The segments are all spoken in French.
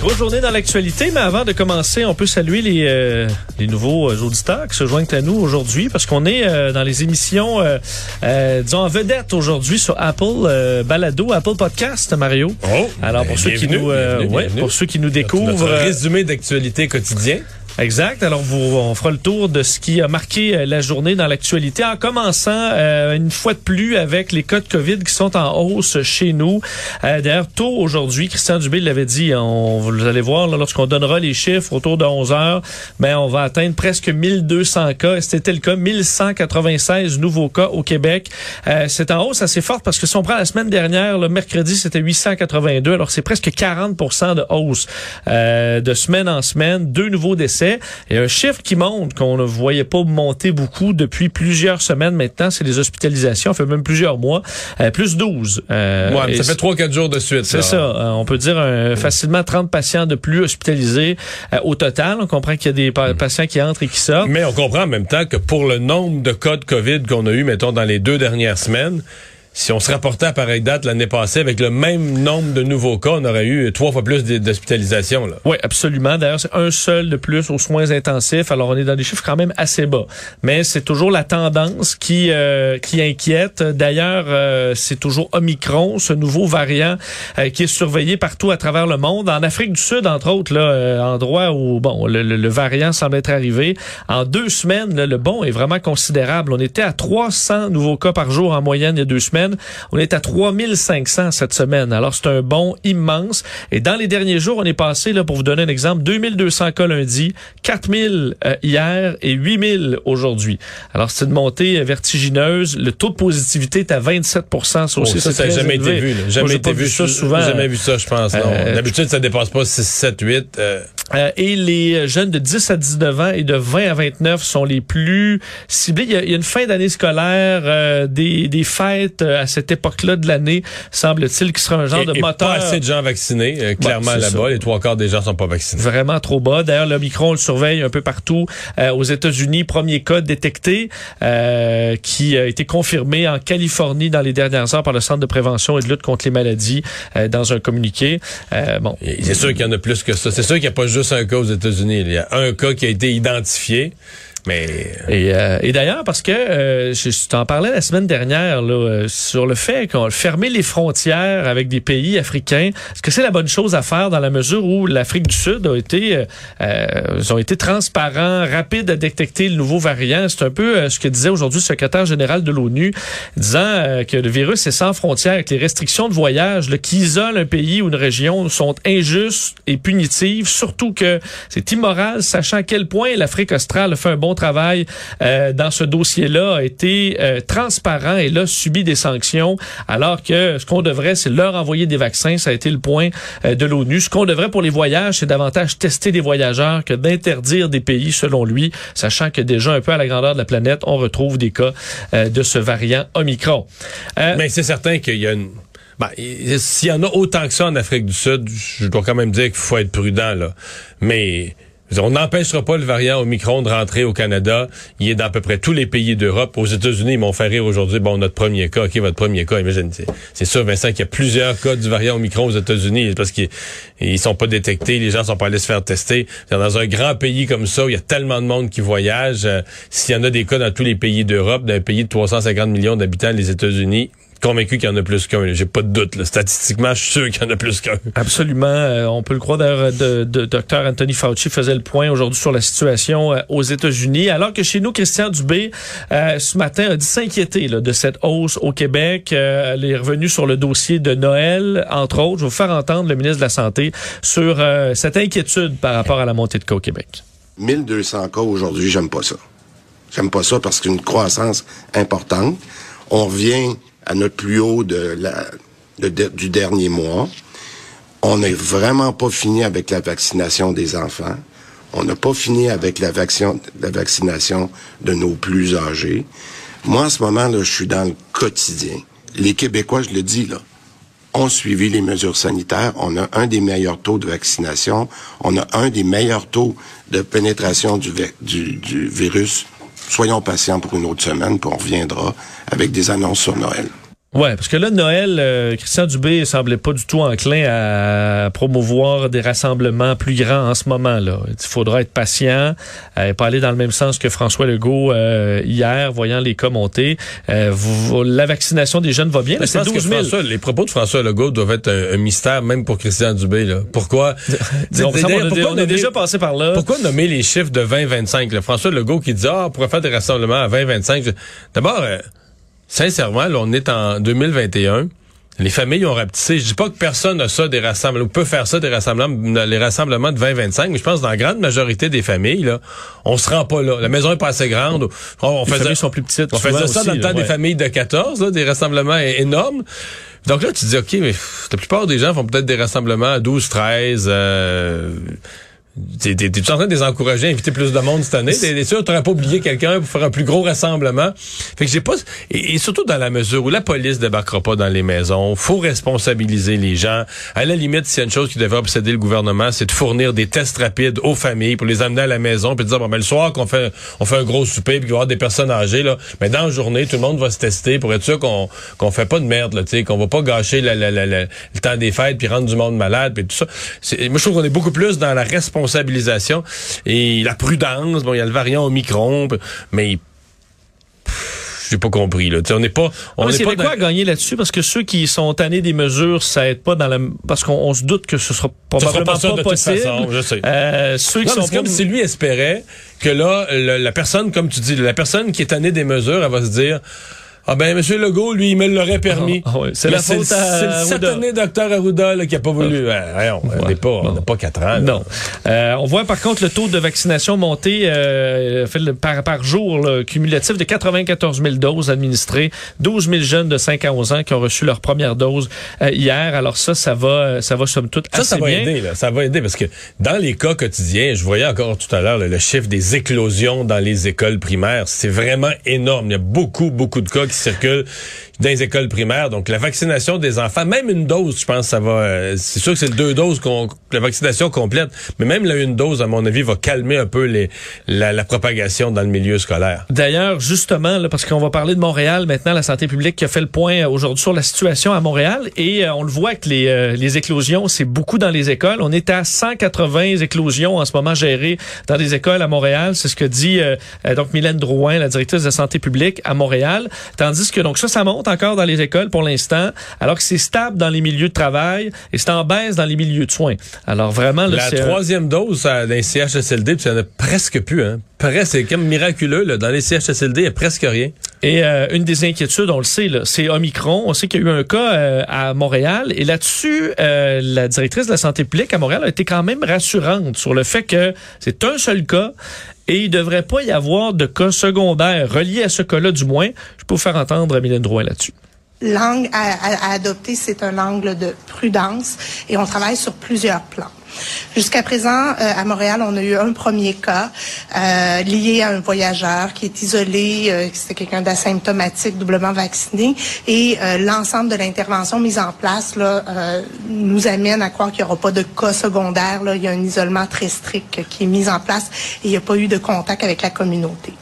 Grosse journée dans l'actualité, mais avant de commencer, on peut saluer les, euh, les nouveaux euh, auditeurs qui se joignent à nous aujourd'hui parce qu'on est euh, dans les émissions, euh, disons, en vedette aujourd'hui sur Apple Balado, Apple Podcast, Mario. Oh, Alors, pour ceux qui nous, bienvenue, ouais, bienvenue. pour ceux qui nous Notre découvrent. résumé d'actualité quotidien. Exact. Alors, vous, on fera le tour de ce qui a marqué euh, la journée dans l'actualité, en commençant euh, une fois de plus avec les cas de COVID qui sont en hausse chez nous. Euh, D'ailleurs, tôt aujourd'hui, Christian Dubé l'avait dit, on, vous allez voir, lorsqu'on donnera les chiffres autour de 11 heures, ben, on va atteindre presque 1200 cas. C'était le cas, 1196 nouveaux cas au Québec. Euh, c'est en hausse assez forte parce que si on prend la semaine dernière, le mercredi, c'était 882. Alors, c'est presque 40% de hausse de semaine en semaine. Deux nouveaux décès. Et un chiffre qui montre qu'on ne voyait pas monter beaucoup depuis plusieurs semaines maintenant, c'est les hospitalisations. Fait même plusieurs mois. Euh, plus 12. Euh, Ouais, mais ça fait 3-4 jours de suite. c'est ça. Euh, on peut dire facilement 30 patients de plus hospitalisés au total. On comprend qu'il y a des pa- patients qui entrent et qui sortent. Mais on comprend en même temps que pour le nombre de cas de COVID qu'on a eu, mettons, dans les deux dernières semaines, si on se rapportait à pareille date l'année passée avec le même nombre de nouveaux cas, on aurait eu trois fois plus d'hospitalisations. Oui, absolument. D'ailleurs, c'est un seul de plus aux soins intensifs. Alors, on est dans des chiffres quand même assez bas. Mais c'est toujours la tendance qui euh, qui inquiète. D'ailleurs, euh, c'est toujours Omicron, ce nouveau variant euh, qui est surveillé partout à travers le monde. En Afrique du Sud, entre autres, là, euh, endroit où bon le, le- le variant semble être arrivé. En deux semaines, là, le bond est vraiment considérable. On était à 300 nouveaux cas par jour en moyenne il y a deux semaines. On est à 3500 cette semaine. Alors, c'est un bond immense. Et dans les derniers jours, on est passé, là, pour vous donner un exemple, 2200 cas lundi, 4000 euh, hier et 8000 aujourd'hui. Alors, c'est une montée vertigineuse. Le taux de positivité est à 27 Ça Oh, aussi, ça, c'est ça n'a très jamais élevé. été vu. là. Jamais été vu ça souvent. Jamais vu ça, je pense. Euh, D'habitude, ça dépasse pas 6, 7, 8. euh, Euh, et les jeunes de 10 à 19 ans et de 20 à 29 sont les plus ciblés. Il y a, il y a une fin d'année scolaire, euh, des, des fêtes euh, à cette époque-là de l'année, semble-t-il, qui sera un genre et, de et moteur. pas assez de gens vaccinés. euh, clairement, c'est là-bas, les trois quarts des gens sont pas vaccinés. Vraiment trop bas. D'ailleurs, l'Omicron, on le surveille un peu partout. Euh, aux États-Unis, premier cas détecté euh, qui a été confirmé en Californie dans les dernières heures par le Centre de prévention et de lutte contre les maladies euh, dans un communiqué. Euh, bon, C'est sûr qu'il y en a plus que ça. C'est sûr qu'il n'y a pas juste un cas aux États-Unis. Il y a un cas qui a été identifié, mais Et, euh, et d'ailleurs, parce que euh, je, t'en parlais la semaine dernière là, euh, sur le fait qu'on fermait les frontières avec des pays africains, est-ce que c'est la bonne chose à faire dans la mesure où l'Afrique du Sud a été, euh, euh, ils ont été transparents, rapides à détecter le nouveau variant? C'est un peu euh, ce que disait aujourd'hui le secrétaire général de l'ONU, disant euh, que le virus est sans frontières, que les restrictions de voyage là, qui isolent un pays ou une région sont injustes et punitives, surtout que c'est immoral, sachant à quel point l'Afrique australe fait un bon travail euh, dans ce dossier-là, a été euh, transparent et là subi des sanctions, alors que ce qu'on devrait, c'est leur envoyer des vaccins. Ça a été le point euh, de l'ONU. Ce qu'on devrait pour les voyages, c'est davantage tester des voyageurs que d'interdire des pays, selon lui, sachant que déjà un peu à la grandeur de la planète, on retrouve des cas euh, de ce variant Omicron. Euh, Mais c'est certain qu'il y a une. Ben, il- s'il y en a autant que ça en Afrique du Sud, je dois quand même dire qu'il faut être prudent, là. Mais on n'empêchera pas le variant Omicron de rentrer au Canada. Il est dans à peu près tous les pays d'Europe. Aux États-Unis, ils m'ont fait rire aujourd'hui. Bon, notre premier cas, OK, votre premier cas, imagine. c'est- sûr, Vincent, qu'il y a plusieurs cas du variant Omicron aux États-Unis parce qu'ils ils sont pas détectés, les gens sont pas allés se faire tester. Dans un grand pays comme ça, où il y a tellement de monde qui voyage, euh, s'il y en a des cas dans tous les pays d'Europe, d'un pays de 350 millions d'habitants, les États-Unis, convaincu qu'il y en a plus qu'un. J'ai pas de doute. Là. Statistiquement, je suis sûr qu'il y en a plus qu'un. Absolument. Euh, on peut le croire. D'ailleurs, de, de, Dr Anthony Fauci faisait le point aujourd'hui sur la situation euh, aux États-Unis, alors que chez nous, Christian Dubé, euh, ce matin, a dit s'inquiéter de cette hausse au Québec. elle est revenue sur le dossier de Noël, entre autres. Je vais vous faire entendre le ministre de la Santé sur cette inquiétude par rapport à la montée de cas au Québec. 1200 cas aujourd'hui, j'aime pas ça. J'aime pas ça parce qu'une croissance importante. On revient à notre plus haut de du dernier mois. On n'est vraiment pas fini avec la vaccination des enfants. On n'a pas fini avec la, vaccination de nos plus âgés. Moi, à ce moment-là, je suis dans le quotidien. Les Québécois, je le dis, là, ont suivi les mesures sanitaires. On a un des meilleurs taux de vaccination. On a un des meilleurs taux de pénétration du virus soyons patients pour une autre semaine, puis on reviendra avec des annonces sur Noël. Ouais, parce que là, Noël, euh, Christian Dubé semblait pas du tout enclin à promouvoir des rassemblements plus grands en ce moment-là. Il faudra être patient, euh, pas aller dans le même sens que François Legault euh, hier, voyant les cas monter. Euh, la vaccination des jeunes va bien. C'est 12 000. François, les propos de François Legault doivent être un, mystère, même pour Christian Dubé. Là. Pourquoi? on, on, est déjà passé par là. Pourquoi nommer les chiffres de 20-25? François Legault qui dit, ah, on pourrait faire des rassemblements à 20-25. D'abord... Sincèrement, là, on est en 2021. Les familles ont rapetissé. Je dis pas que personne n'a ça des rassemblements, peut faire ça des rassemblements, les rassemblements de 20-25, mais je pense que dans la grande majorité des familles, là, on se rend pas là. La maison est pas assez grande. On, les familles sont plus petites. On faisait ça dans le temps des familles de 14, des rassemblements énormes. Donc là, tu dis, OK, mais la plupart des gens font peut-être des rassemblements à 12, 13, euh, T'es, t'es, en train de les encourager à inviter plus de monde cette année? T'es, sûr t'aurais pas oublié quelqu'un pour faire un plus gros rassemblement? Fait que j'ai pas... Et, surtout dans la mesure où la police débarquera pas dans les maisons, faut responsabiliser les gens. À la limite, s'il y a une chose qui devrait obséder le gouvernement, c'est de fournir des tests rapides aux familles pour les amener à la maison puis de dire, bon, ben, le soir qu'on fait, on fait un gros souper puis qu'il va y avoir des personnes âgées, là, mais dans la journée, tout le monde va se tester pour être sûr qu'on, qu'on fait pas de merde, là, tu sais, qu'on va pas gâcher la, la, la, le temps des fêtes puis rendre du monde malade puis tout ça. moi, je trouve qu'on est beaucoup plus dans la responsabilité responsabilisation et la prudence. Bon, il y a le variant Omicron, mais j'ai pas compris là. on n'est pas on n'est pas quoi à gagner là-dessus? Parce que ceux qui sont tannés des mesures ça aide pas dans la parce qu'on se doute que ce sera probablement sera pas, pas possible. Façon, je sais. Euh, ceux qui sont comme si lui espérait que là la personne comme tu dis la personne qui est tannée des mesures elle va se dire ah ben, M. Legault, lui, il me l'aurait permis. Ah, ah c'est la faute C'est le satané docteur Arruda là, qui a pas voulu. Ah. on n'est pas, on n'a pas quatre ans. Non. Euh, on voit par contre le taux de vaccination monter euh, par, par jour, là, cumulatif de 94 000 doses administrées. 12 000 jeunes de 5 à 11 ans qui ont reçu leur première dose euh, hier. Alors ça, ça va, ça va somme toute ça, assez ça va bien. Aider, là. Ça va aider parce que dans les cas quotidiens, je voyais encore tout à l'heure le chiffre des éclosions dans les écoles primaires. C'est vraiment énorme. Il y a beaucoup, beaucoup de cas qui circulent dans les écoles primaires. Donc, la vaccination des enfants, même une dose, je pense, ça va. Euh, c'est sûr que c'est deux doses, qu'on, la vaccination complète, mais même la une dose, à mon avis, va calmer un peu les, la, propagation dans le milieu scolaire. D'ailleurs, justement, là, parce qu'on va parler de Montréal maintenant, la santé publique qui a fait le point euh, aujourd'hui sur la situation à Montréal, et euh, on le voit que les, les éclosions, c'est beaucoup dans les écoles. On est à 180 éclosions en ce moment gérées dans les écoles à Montréal. C'est ce que dit donc Mylène Drouin, la directrice de la santé publique à Montréal. Tandis que donc ça, ça monte encore dans les écoles pour l'instant, alors que c'est stable dans les milieux de travail et c'est en baisse dans les milieux de soins. Alors vraiment, la troisième dose les CHSLD, il n'y en a presque plus. Hein. Presque, c'est comme miraculeux. Là. Dans les CHSLD, il n'y a presque rien. Et euh, une des inquiétudes, on le sait, c'est Omicron. On sait qu'il y a eu un cas euh, à Montréal. Et là-dessus, euh, la directrice de la santé publique à Montréal a été quand même rassurante sur le fait que c'est un seul cas et il devrait pas y avoir de cas secondaires reliés à ce cas-là, du moins. Je peux vous faire entendre Mylène Drouin là-dessus. L'angle à, à adopter, c'est un angle de prudence et on travaille sur plusieurs plans. Jusqu'à présent, euh, à Montréal, on a eu un premier cas euh, lié à un voyageur qui est isolé, euh, c'est quelqu'un d'asymptomatique, doublement vacciné, et l'ensemble de l'intervention mise en place nous amène à croire qu'il n'y aura pas de cas secondaire. Là. Il y a un isolement très strict qui est mis en place et il n'y a pas eu de contact avec la communauté.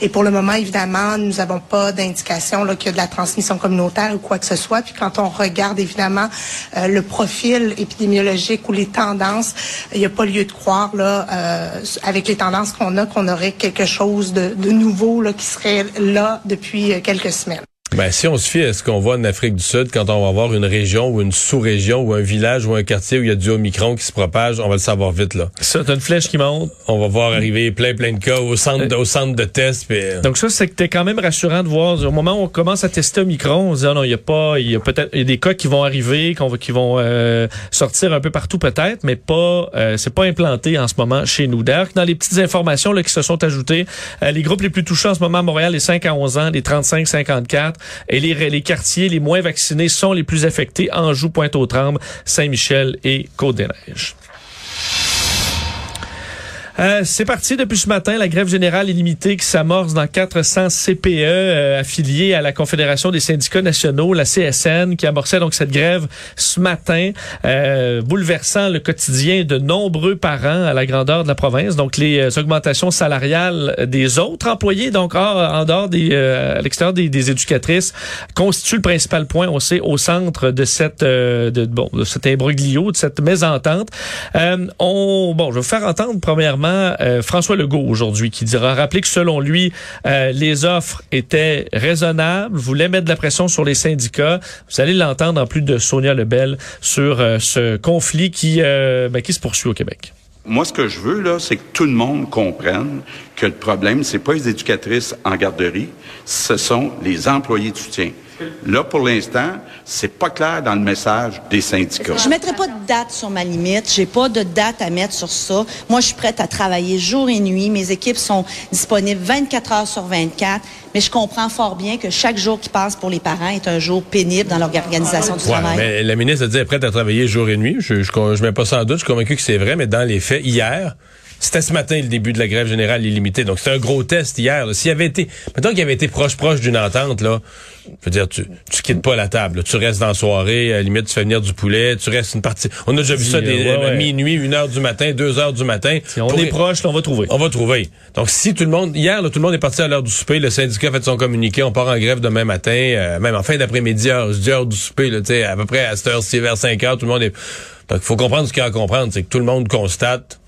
Et pour le moment, évidemment, nous n'avons pas d'indication qu'il y a de la transmission communautaire ou quoi que ce soit. Puis quand on regarde évidemment le profil épidémiologique ou les tendances il n'y a pas lieu de croire, là, euh, avec les tendances qu'on a, qu'on aurait quelque chose de, nouveau là, qui serait là depuis quelques semaines. Ben, si on se fie à ce qu'on voit en Afrique du Sud, quand on va avoir une région ou une sous-région ou un village ou un quartier où il y a du Omicron qui se propage, on va le savoir vite, là. Ça, t'as une flèche qui monte. On va voir arriver plein, plein de cas au centre, de, au centre de test. puis, euh, Donc ça, c'est que t'es quand même rassurant de voir, au moment où on commence à tester Omicron, on se dit, ah non, il y a pas, il y a peut-être, il y a des cas qui vont arriver, qu'on va, qui vont euh, sortir un peu partout peut-être, mais pas, euh, c'est pas implanté en ce moment chez nous. D'ailleurs, dans les petites informations là, qui se sont ajoutées, euh, les groupes les plus touchés en ce moment à Montréal, les 5 à 11 ans, les 35-54, et les, les quartiers les moins vaccinés sont les plus affectés, Anjou, Pointe-aux-Trembles, Saint-Michel et Côte-des-Neiges. Euh, c'est parti depuis ce matin, la grève générale illimitée qui s'amorce dans 400 CPE euh, affiliés à la Confédération des syndicats nationaux, la CSN, qui amorçait donc cette grève ce matin, euh, bouleversant le quotidien de nombreux parents à la grandeur de la province. Donc les euh, augmentations salariales des autres employés, donc en dehors des, euh, à l'extérieur des, des, éducatrices, constituent le principal point, on sait, au centre de cette de, bon de cet imbroglio, de cette mésentente. on bon, je vais vous faire entendre premièrement euh, François Legault aujourd'hui qui dira rappeler que selon lui, euh, les offres étaient raisonnables, voulait mettre de la pression sur les syndicats. Vous allez l'entendre en plus de Sonia Lebel sur euh, ce conflit qui, ben, qui se poursuit au Québec. Moi, ce que je veux, là, c'est que tout le monde comprenne que le problème, c'est pas les éducatrices en garderie, ce sont les employés de soutien. Là, pour l'instant, c'est pas clair dans le message des syndicats. Je mettrai pas de date sur ma limite. J'ai pas de date à mettre sur ça. Moi, je suis prête à travailler jour et nuit. Mes équipes sont disponibles 24 heures sur 24. Mais je comprends fort bien que chaque jour qui passe pour les parents est un jour pénible dans l'organisation du ouais, travail. Mais la ministre a dit elle est prête à travailler jour et nuit. Je, je, je mets pas ça en doute. Je suis convaincu que c'est vrai, mais dans les faits, hier, c'était ce matin le début de la grève générale illimitée. Donc, c'était un gros test hier. S'il avait été, mettons qu'il avait été proche, proche d'une entente, là, je veux dire, tu, tu quittes pas la table. Là. Tu restes dans la soirée, à la limite, tu fais venir du poulet, tu restes une partie. On a déjà vu ça des, ouais, ouais. minuit, une heure du matin, deux heures du matin. Si on est proche, là, on va trouver. On va trouver. Donc, si tout le monde, hier, là, tout le monde est parti à l'heure du souper, le syndicat a fait son communiqué, on part en grève demain matin, euh, même en fin d'après-midi, heure, heure du souper, là, à peu près à cette heure-ci, vers 5 heures, tout le monde est. Donc, il faut comprendre ce qu'il y a à comprendre, c'est que tout le monde constate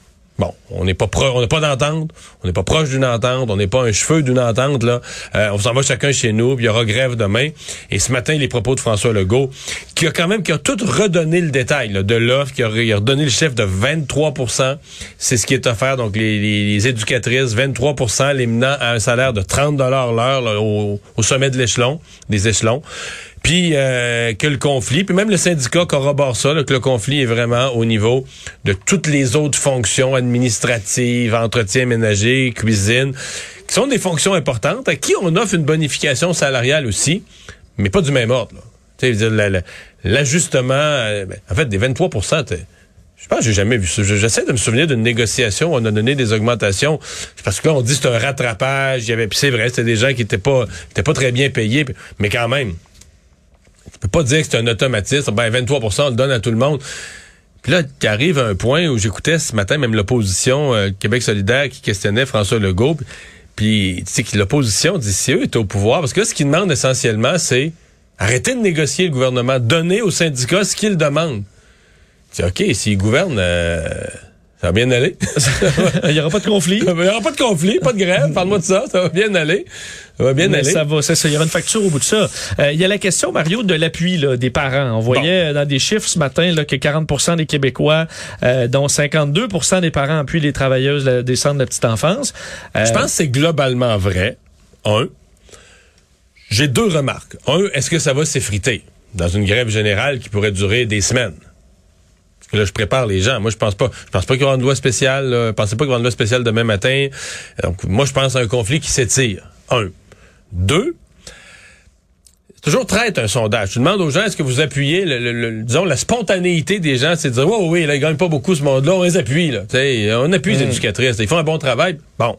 Bon, on n'est pas on n'est pas d'entente, on n'est pas proche d'une entente, on n'est pas un cheveu d'une entente là. Euh, on s'en va chacun chez nous, puis il y aura grève demain. Et ce matin, les propos de François Legault, qui a quand même qui a tout redonné le détail de l'offre, qui a, redonné le chef de 23% C'est ce qui est offert. Donc les, les, les éducatrices, 23% les menant à un salaire de 30 dollars l'heure au, au sommet de l'échelon, des échelons puis euh, que le conflit, puis même le syndicat corrobore ça, là, que le conflit est vraiment au niveau de toutes les autres fonctions administratives, entretien ménager, cuisine, qui sont des fonctions importantes, à qui on offre une bonification salariale aussi, mais pas du même ordre. L'ajustement, en fait, des 23% je pense que j'ai jamais vu ça. J'essaie de me souvenir d'une négociation où on a donné des augmentations. Parce que là, on dit c'est un rattrapage. Il y avait, c'est vrai, c'était des gens qui étaient pas, étaient pas très bien payés, mais quand même. Tu peux pas dire que c'est un automatisme. Ben, 23% on le donne à tout le monde. Puis là, tu arrives à un point où j'écoutais ce matin même l'opposition euh, Québec solidaire qui questionnait François Legault. Puis, tu sais, que l'opposition dit si eux étaient au pouvoir, parce que là, ce qu'ils demandent essentiellement, c'est arrêter de négocier le gouvernement, donner aux syndicats ce qu'ils demandent. C'est OK, s'ils gouvernent... Euh ça va bien aller. Il n'y aura pas de conflit. Il n'y aura pas de conflit, pas de grève. Parle-moi de ça. Ça va bien aller. Ça va bien Mais aller. Ça va, c'est ça. Il y aura une facture au bout de ça. Euh, il y a la question, Mario, de l'appui là, des parents. On voyait bon. dans des chiffres ce matin là, que 40% des Québécois, euh, dont 52% des parents appuient les travailleuses des centres de petite enfance. Euh, Je pense que c'est globalement vrai. Un. J'ai deux remarques. Un, est-ce que ça va s'effriter dans une grève générale qui pourrait durer des semaines? Là, je prépare les gens. Moi, je pense pas. Je pense pas qu'il y aura une loi spéciale. Là. Je pensais pas qu'il y aura une loi spéciale demain matin. Donc, moi, je pense à un conflit qui s'étire. Un. Deux. C'est toujours traite un sondage. Tu demandes aux gens est-ce que vous appuyez le, le, le, disons la spontanéité des gens, c'est de dire oh, oui, là, ils gagnent pas beaucoup ce monde-là, on les appuie là. T'sais, on appuie mmh. les éducatrices, ils font un bon travail. Bon.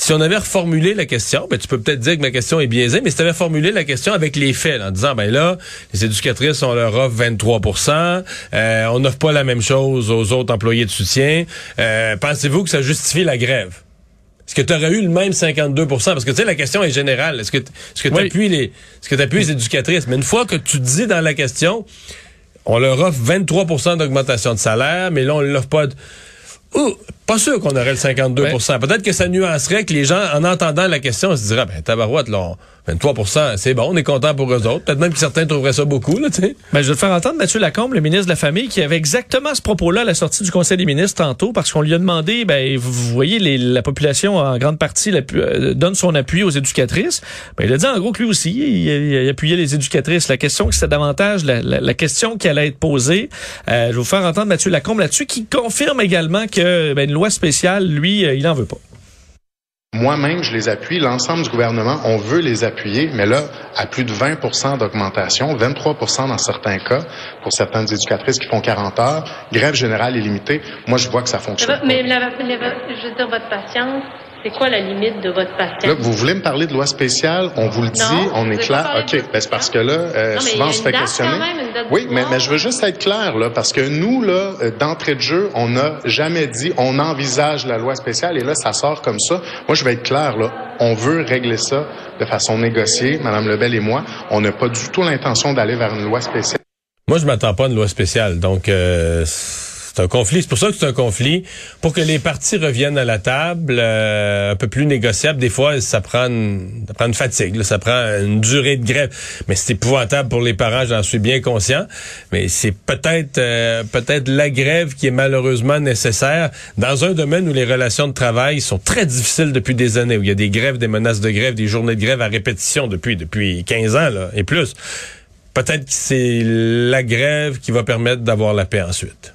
Si on avait reformulé la question, ben tu peux peut-être dire que ma question est biaisée, mais si tu avais formulé la question avec les faits, là, en disant ben là, les éducatrices on leur offre 23% euh, on n'offre pas la même chose aux autres employés de soutien. Euh, pensez-vous que ça justifie la grève? Est-ce que tu aurais eu le même 52% Parce que tu sais, la question est générale. Est-ce que est-ce que tu appuies oui. les est-ce que tu appuies les éducatrices? Mais une fois que tu dis dans la question, on leur offre 23% d'augmentation de salaire, mais là, on leur offre pas de... Ouh, Pas sûr qu'on aurait le 52% Peut-être que ça nuancerait que les gens, en entendant la question, se diraient, ben, tabarouette, là, 23% c'est bon, on est content pour eux autres. Peut-être même que certains trouveraient ça beaucoup, là, tu sais. Ben, je vais te faire entendre Mathieu Lacombe, le ministre de la Famille, qui avait exactement ce propos-là à la sortie du Conseil des ministres tantôt, parce qu'on lui a demandé, ben, vous voyez, les, la population, en grande partie, euh, donne son appui aux éducatrices. Ben, il a dit, en gros, que lui aussi, il, il, appuyait les éducatrices. La question, c'était davantage la, la, question qui allait être posée. Euh, je vais vous faire entendre Mathieu Lacombe là-dessus, qui confirme également que, ben, une loi spéciale, lui, euh, il n'en veut pas. Moi-même, je les appuie. L'ensemble du gouvernement, on veut les appuyer, mais là, à plus de 20% d'augmentation, 23% dans certains cas, pour certaines éducatrices qui font 40 heures, grève générale illimitée, moi, je vois que ça fonctionne. Mais, mais je veux dire, votre patience, c'est quoi la limite de votre patience? Là, vous voulez me parler de loi spéciale? On vous le dit, on est clair? OK, ben, c'est parce que là, euh, souvent, on se fait questionner. oui, mais, mais, je veux juste être clair, là, parce que nous, là, euh, d'entrée de jeu, on n'a jamais dit on envisage la loi spéciale et là, ça sort comme ça. Moi, je vais être clair, là. On veut régler ça de façon négociée, Mme Lebel et moi. On n'a pas du tout l'intention d'aller vers une loi spéciale. Moi, je m'attends pas à une loi spéciale. Donc, euh, c'est un conflit. C'est pour ça que c'est un conflit. Pour que les partis reviennent à la table, euh, un peu plus négociable, des fois, ça prend une, ça prend une fatigue, ça prend une durée de grève. Mais c'est épouvantable pour les parents, j'en suis bien conscient. Mais c'est peut-être euh, peut-être la grève qui est malheureusement nécessaire dans un domaine où les relations de travail sont très difficiles depuis des années, où il y a des grèves, des menaces de grève, des journées de grève à répétition depuis depuis 15 ans là, et plus. Peut-être que c'est la grève qui va permettre d'avoir la paix ensuite.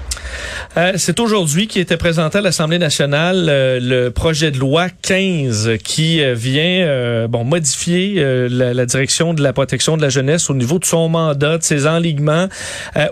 Euh, c'est aujourd'hui qui était présenté à l'Assemblée nationale euh, le projet de loi 15 qui euh, vient bon modifier la, direction de la protection de la jeunesse au niveau de son mandat, de ses enlignements,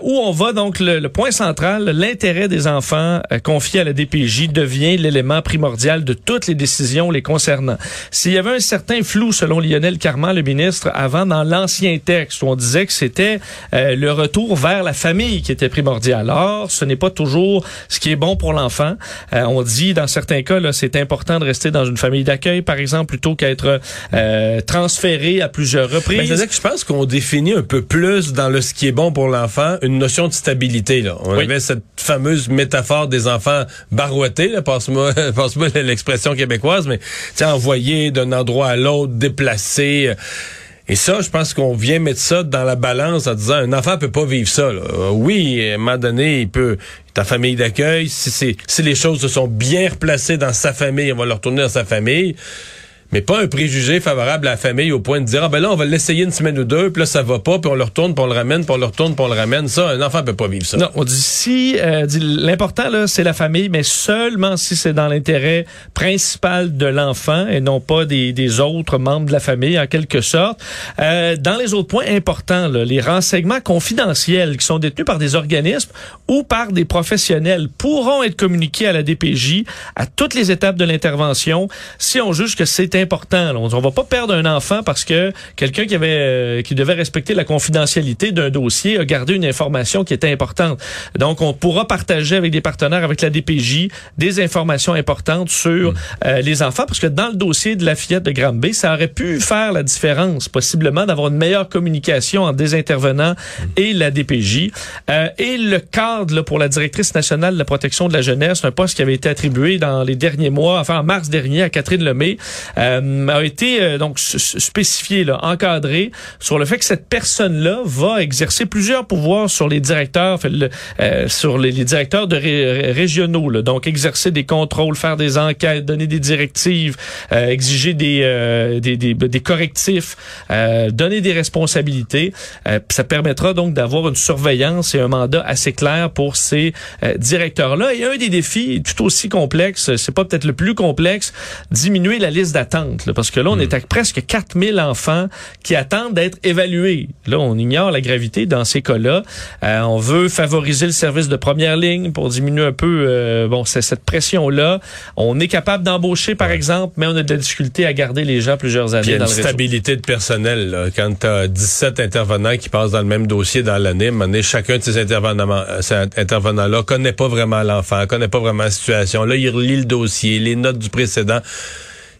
où on va donc le, point central, l'intérêt des enfants confiés à la DPJ devient l'élément primordial de toutes les décisions les concernant. S'il y avait un certain flou selon Lionel Carman, le ministre, avant dans l'ancien texte où on disait que c'était le retour vers la famille qui était primordial. Or, ce n'est pas toujours ce qui est bon pour l'enfant. Euh, on dit dans certains cas, là, c'est important de rester dans une famille d'accueil, par exemple, plutôt qu'être euh, transféré à plusieurs reprises. Ben, que je pense qu'on définit un peu plus dans le ce qui est bon pour l'enfant une notion de stabilité. Là. On avait cette fameuse métaphore des enfants barouettés, passe-moi passe l'expression québécoise, mais envoyés d'un endroit à l'autre, déplacés. Et ça, je pense qu'on vient mettre ça dans la balance en disant un enfant peut pas vivre ça. Euh, oui, à un moment donné, il peut ta famille d'accueil, si, si les choses se sont bien replacées dans sa famille, on va le retourner dans sa famille mais pas un préjugé favorable à la famille au point de dire ah ben là on va l'essayer une semaine ou deux puis là ça va pas puis on le retourne puis on le ramène puis on le retourne puis on le ramène ça un enfant peut pas vivre ça. Non, on dit si euh, l'important là c'est la famille mais seulement si c'est dans l'intérêt principal de l'enfant et non pas des, des, autres membres de la famille en quelque sorte. Euh, dans les autres points importants là, les renseignements confidentiels qui sont détenus par des organismes ou par des professionnels pourront être communiqués à la DPJ à toutes les étapes de l'intervention si on juge que c'est important. On ne va pas perdre un enfant parce que quelqu'un qui avait euh, qui devait respecter la confidentialité d'un dossier a gardé une information qui était importante. Donc, on pourra partager avec des partenaires, avec la DPJ, des informations importantes sur mm. euh, les enfants, parce que dans le dossier de la fillette de Granby, ça aurait pu faire la différence, possiblement, d'avoir une meilleure communication entre des intervenants mm. et la DPJ. Euh, et le cadre là, pour la directrice nationale de la protection de la jeunesse, un poste qui avait été attribué dans les derniers mois, enfin en mars dernier à Catherine Lemay, euh, a été euh, donc spécifié, là, encadré sur le fait que cette personne-là va exercer plusieurs pouvoirs sur les directeurs, euh, sur les, directeurs de régionaux, là, donc exercer des contrôles, faire des enquêtes, donner des directives, exiger des, des, des, des, correctifs, donner des responsabilités. ça permettra donc d'avoir une surveillance et un mandat assez clair pour ces directeurs-là. Et un des défis tout aussi complexe, c'est pas peut-être le plus complexe, diminuer la liste d'attente parce que là, on hmm. est à presque 4000 enfants qui attendent d'être évalués. Là, on ignore la gravité dans ces cas-là. Euh, on veut favoriser le service de première ligne pour diminuer un peu euh, bon cette pression-là. On est capable d'embaucher, par exemple, mais on a de la difficulté à garder les gens plusieurs années. Il y a une stabilité de personnel. Là. Quand tu as 17 intervenants qui passent dans le même dossier dans l'année, chacun de ces intervenants-là euh, intervenants connaît pas vraiment l'enfant, connaît pas vraiment la situation. Là, il relit le dossier, les notes du précédent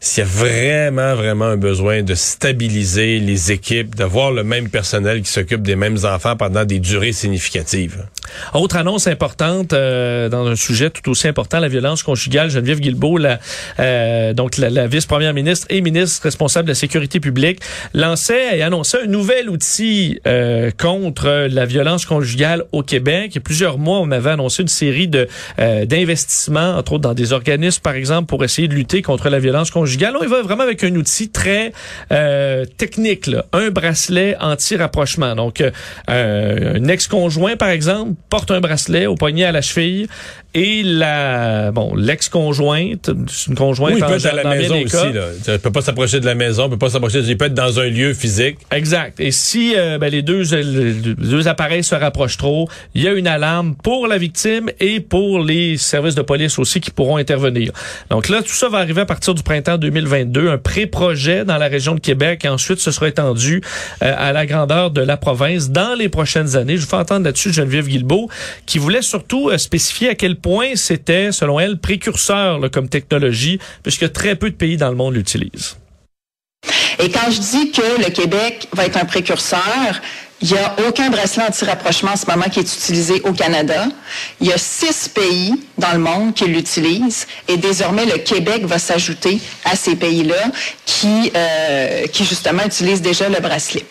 s'il y a vraiment, vraiment un besoin de stabiliser les équipes, d'avoir le même personnel qui s'occupe des mêmes enfants pendant des durées significatives. Autre annonce importante euh, dans un sujet tout aussi important, la violence conjugale. Geneviève Guilbeault, la, euh, donc la, vice-première ministre et ministre responsable de la sécurité publique, lançait et annonçait un nouvel outil euh, contre la violence conjugale au Québec. Il y a plusieurs mois, on avait annoncé une série de d'investissements, entre autres dans des organismes, par exemple, pour essayer de lutter contre la violence conjugale. On y va vraiment avec un outil très technique, là. un bracelet anti-rapprochement. Donc, un ex-conjoint, par exemple, porte un bracelet au poignet à la cheville et la bon l'ex-conjointe, une conjointe oui, il peut être à la maison aussi là. Il peut pas s'approcher de la maison, il peut pas s'approcher, il peut être dans un lieu physique. Exact. Et si euh, ben, les deux les deux appareils se rapprochent trop, il y a une alarme pour la victime et pour les services de police aussi qui pourront intervenir. Donc là tout ça va arriver à partir du printemps 2022, un pré-projet dans la région de Québec et ensuite ce sera étendu euh, à la grandeur de la province dans les prochaines années. Je vous fais entendre là-dessus Geneviève Guilbeault qui voulait surtout euh, spécifier à quel point c'était, selon elle, précurseur comme technologie, puisque très peu de pays dans le monde l'utilisent. Et quand je dis que le Québec va être un précurseur, il n'y a aucun bracelet anti-rapprochement en ce moment qui est utilisé au Canada. Il y a six pays dans le monde qui l'utilisent et désormais le Québec va s'ajouter à ces pays-là qui, euh, qui justement utilisent déjà le bracelet.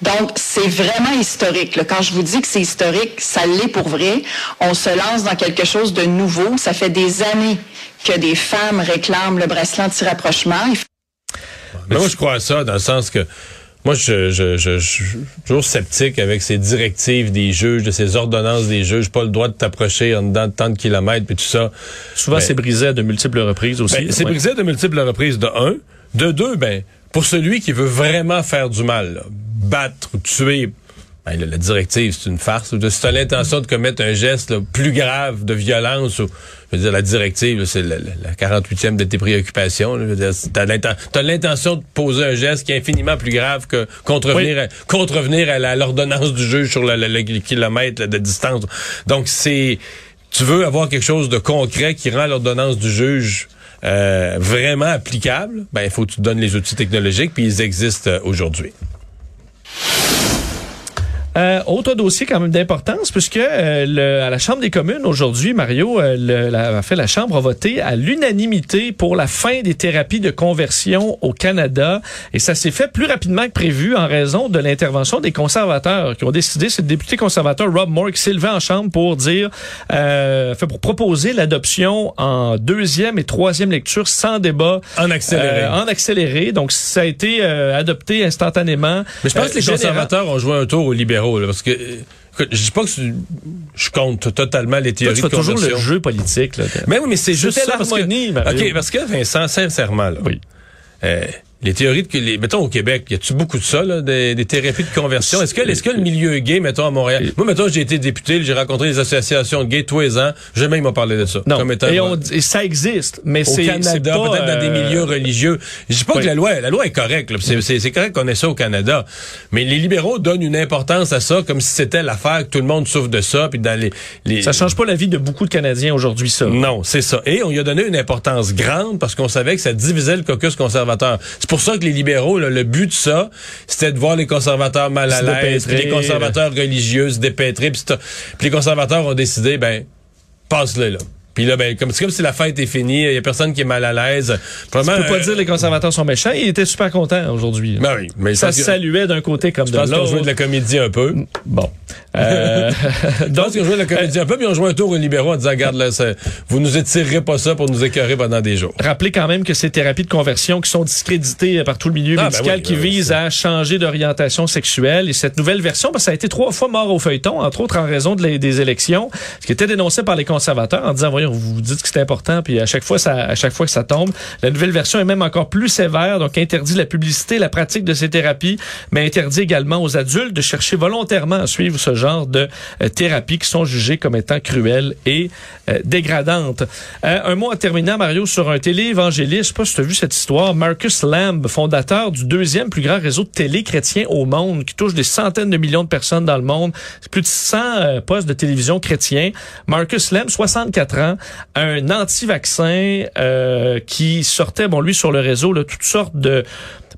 Donc c'est vraiment historique. Quand je vous dis que c'est historique, ça l'est pour vrai. On se lance dans quelque chose de nouveau. Ça fait des années que des femmes réclament le bracelet anti-rapprochement. Moi, je crois à ça dans le sens que moi, je, je, je, je, suis toujours sceptique avec ces directives des juges, de ces ordonnances des juges, pas le droit de t'approcher en dedans de tant de kilomètres, puis tout ça. Souvent, c'est brisé à de multiples reprises aussi. Ben, c'est brisé à de multiples reprises, de un. De deux, ben, pour celui qui veut vraiment faire du mal, battre ou tuer ben, la directive, c'est une farce. Si tu as l'intention de commettre un geste plus grave de violence, ou, je veux dire, la directive, c'est la, 48e de tes préoccupations. Tu as l'intention de poser un geste qui est infiniment plus grave que contrevenir, à, contrevenir à l'ordonnance du juge sur le, kilomètre de distance. Donc, c'est... Tu veux avoir quelque chose de concret qui rend l'ordonnance du juge euh, vraiment applicable, ben il faut que tu donnes les outils technologiques, puis ils existent euh, aujourd'hui. Euh, autre dossier quand même d'importance, puisque euh, à la Chambre des communes aujourd'hui, Mario, euh, la, fait la Chambre a voté à l'unanimité pour la fin des thérapies de conversion au Canada. Et ça s'est fait plus rapidement que prévu en raison de l'intervention des conservateurs qui ont décidé, c'est le député conservateur Rob Moore qui s'est levé en Chambre pour dire, euh, fait pour proposer l'adoption en deuxième et troisième lecture sans débat. En accéléré. Euh, en accéléré. Donc ça a été adopté instantanément. Mais je pense que les conservateurs ont joué un tour aux libéraux parce que je dis pas que je compte totalement les théories Toi, tu fais toujours le jeu politique. Là, mais oui, mais c'est juste ça. Parce que, OK, parce que Vincent, sincèrement, là, oui. Euh, les théories de les, mettons au Québec, y a-tu beaucoup de ça là, des, des thérapies de conversion? Est-ce que est-ce que le milieu gay mettons à Montréal Moi mettons j'ai été député, j'ai rencontré des associations de gays tous les ans, jamais ils m'ont parlé de ça. Non. Comme étant, et, on, et, ça existe, mais c'est au Canada, peut-être dans des euh, milieux religieux. Je dis pas que la loi la loi est correcte, c'est correct qu'on ait ça au Canada, mais les libéraux donnent une importance à ça comme si c'était l'affaire que tout le monde souffre de ça puis dans les, les Ça change pas la vie de beaucoup de Canadiens aujourd'hui ça. Non, c'est ça. Et on y a donné une importance grande parce qu'on savait que ça divisait le caucus conservateur. C'est pour ça que les libéraux le but de ça, c'était de voir les conservateurs mal à l'aise, les conservateurs religieux se dépêtrer, puis les conservateurs ont décidé, ben, passe-le là. Puis là, ben, comme c'est comme si la fête est finie, il y a personne qui est mal à l'aise. Tu peux pas dire dire les conservateurs sont méchants. Il était super content aujourd'hui. Ben oui, mais ça saluait d'un côté comme de l'autre. On jouait de la comédie un peu. Bon. Euh, donc, ils ont joué de la comédie un peu, puis ils ont joué un tour aux libéraux en disant, regarde, là, vous nous étirerez pas ça pour nous écœurer pendant des jours. Rappelez quand même que ces thérapies de conversion qui sont discréditées par tout le milieu ah, ben médical, qui ben visent à changer d'orientation sexuelle. Et cette nouvelle version, ben, ça a été trois fois mort au feuilleton, entre autres en raison de des élections, ce qui était dénoncé par les conservateurs en disant, voyons, vous dites que c'est important, puis à chaque fois, ça, à chaque fois que ça tombe, la nouvelle version est même encore plus sévère, donc interdit la publicité, la pratique de ces thérapies, mais interdit également aux adultes de chercher volontairement à suivre ce genre de euh, thérapies qui sont jugées comme étant cruelles et euh, dégradantes. Euh, un mot en terminant, Mario, sur un télé-évangéliste. Je sais pas si tu as vu cette histoire. Marcus Lamb, fondateur du deuxième plus grand réseau de télé chrétien au monde, qui touche des centaines de millions de personnes dans le monde. plus de 100 postes de télévision chrétiens. Marcus Lamb, 64 ans, un anti-vaccin euh, qui sortait, bon, lui, sur le réseau, là, toutes sortes de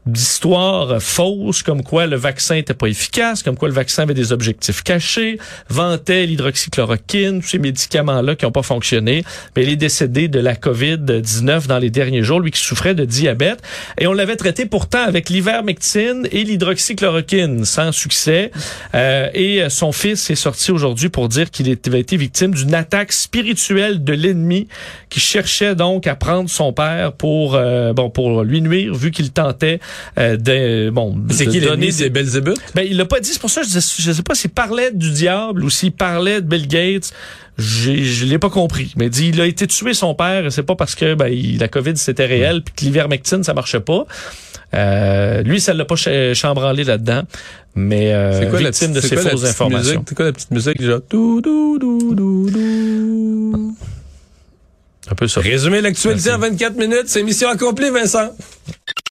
d'histoires fausses comme quoi le vaccin était pas efficace, comme quoi le vaccin avait des objectifs cachés, vantait l'hydroxychloroquine, tous ces médicaments-là qui n'ont pas fonctionné. Mais il est décédé de la COVID-19 dans les derniers jours, lui qui souffrait de diabète. Et on l'avait traité pourtant avec l'ivermectine et l'hydroxychloroquine, sans succès. Euh, et son fils est sorti aujourd'hui pour dire qu'il avait été victime d'une attaque spirituelle de l'ennemi qui cherchait donc à prendre son père pour, euh, bon, pour lui nuire, vu qu'il tentait euh, de, bon, C'est qui l'ennemi? C'est Belzébuth? ben, il l'a pas dit, c'est pour ça que je, je sais pas s'il parlait du diable ou s'il parlait de Bill Gates. Je l'ai pas compris. Mais il dit, il a été tué son père, c'est pas parce que ben, il- la COVID c'était réel, puis que l'ivermectine ça marchait pas. Euh, lui, ça l'a pas ch- chambranlé là-dedans, mais euh, quoi la victime de ces fausses informations. C'est quoi la petite musique genre dou, dou, dou, dou, dou? Un peu ça. Résumer l'actualité en 24 minutes, c'est mission accomplie, Vincent.